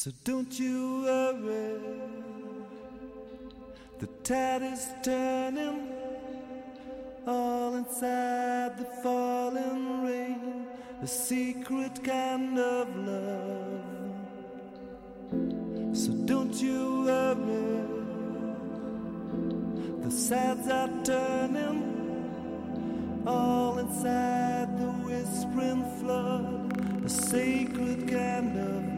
So don't you worry, the tide is turning. All inside the falling rain, a secret kind of love. So don't you worry, the sides are turning. All inside the whispering flood, a sacred kind of